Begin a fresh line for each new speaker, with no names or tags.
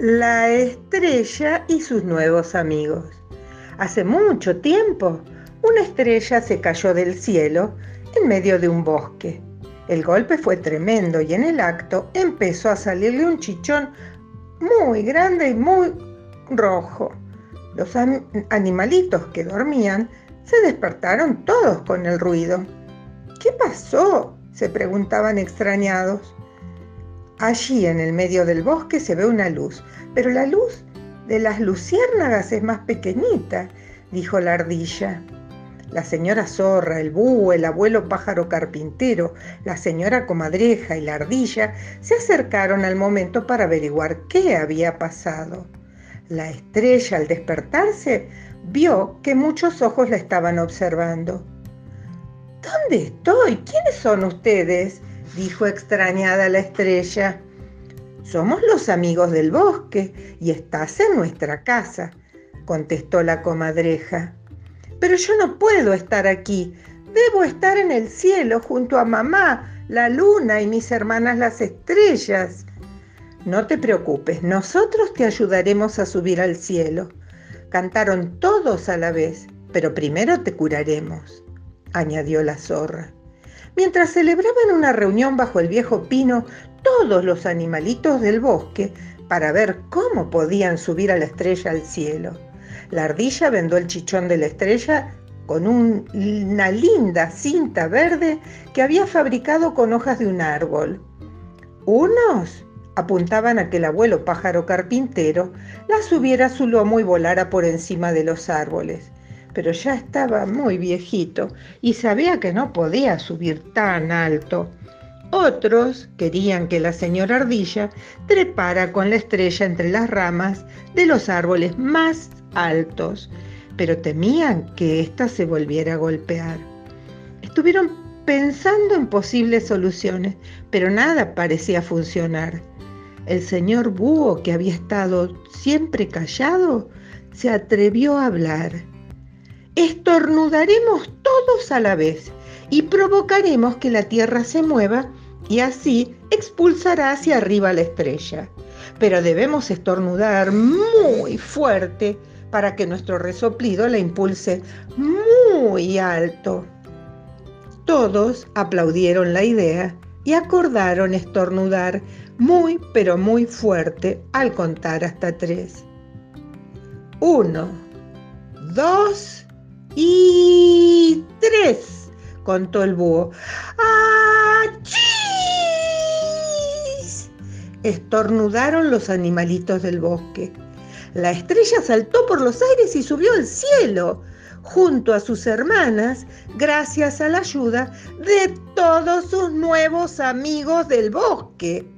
La estrella y sus nuevos amigos. Hace mucho tiempo, una estrella se cayó del cielo en medio de un bosque. El golpe fue tremendo y en el acto empezó a salirle un chichón muy grande y muy rojo. Los animalitos que dormían se despertaron todos con el ruido. ¿Qué pasó? se preguntaban extrañados. Allí en el medio del bosque se ve una luz, pero la luz de las luciérnagas es más pequeñita, dijo la ardilla. La señora zorra, el búho, el abuelo pájaro carpintero, la señora comadreja y la ardilla se acercaron al momento para averiguar qué había pasado. La estrella al despertarse vio que muchos ojos la estaban observando. ¿Dónde estoy? ¿Quiénes son ustedes? Dijo extrañada la estrella. Somos los amigos del bosque y estás en nuestra casa, contestó la comadreja. Pero yo no puedo estar aquí. Debo estar en el cielo junto a mamá, la luna y mis hermanas las estrellas. No te preocupes, nosotros te ayudaremos a subir al cielo. Cantaron todos a la vez, pero primero te curaremos, añadió la zorra. Mientras celebraban una reunión bajo el viejo pino, todos los animalitos del bosque, para ver cómo podían subir a la estrella al cielo. La ardilla vendó el chichón de la estrella con una linda cinta verde que había fabricado con hojas de un árbol. Unos apuntaban a que el abuelo pájaro carpintero la subiera a su lomo y volara por encima de los árboles. Pero ya estaba muy viejito y sabía que no podía subir tan alto. Otros querían que la señora ardilla trepara con la estrella entre las ramas de los árboles más altos, pero temían que ésta se volviera a golpear. Estuvieron pensando en posibles soluciones, pero nada parecía funcionar. El señor Búho, que había estado siempre callado, se atrevió a hablar. Estornudaremos todos a la vez y provocaremos que la Tierra se mueva y así expulsará hacia arriba la estrella. Pero debemos estornudar muy fuerte para que nuestro resoplido la impulse muy alto. Todos aplaudieron la idea y acordaron estornudar muy pero muy fuerte al contar hasta tres. Uno, dos contó el búho. ¡Achís! Estornudaron los animalitos del bosque. La estrella saltó por los aires y subió al cielo junto a sus hermanas gracias a la ayuda de todos sus nuevos amigos del bosque.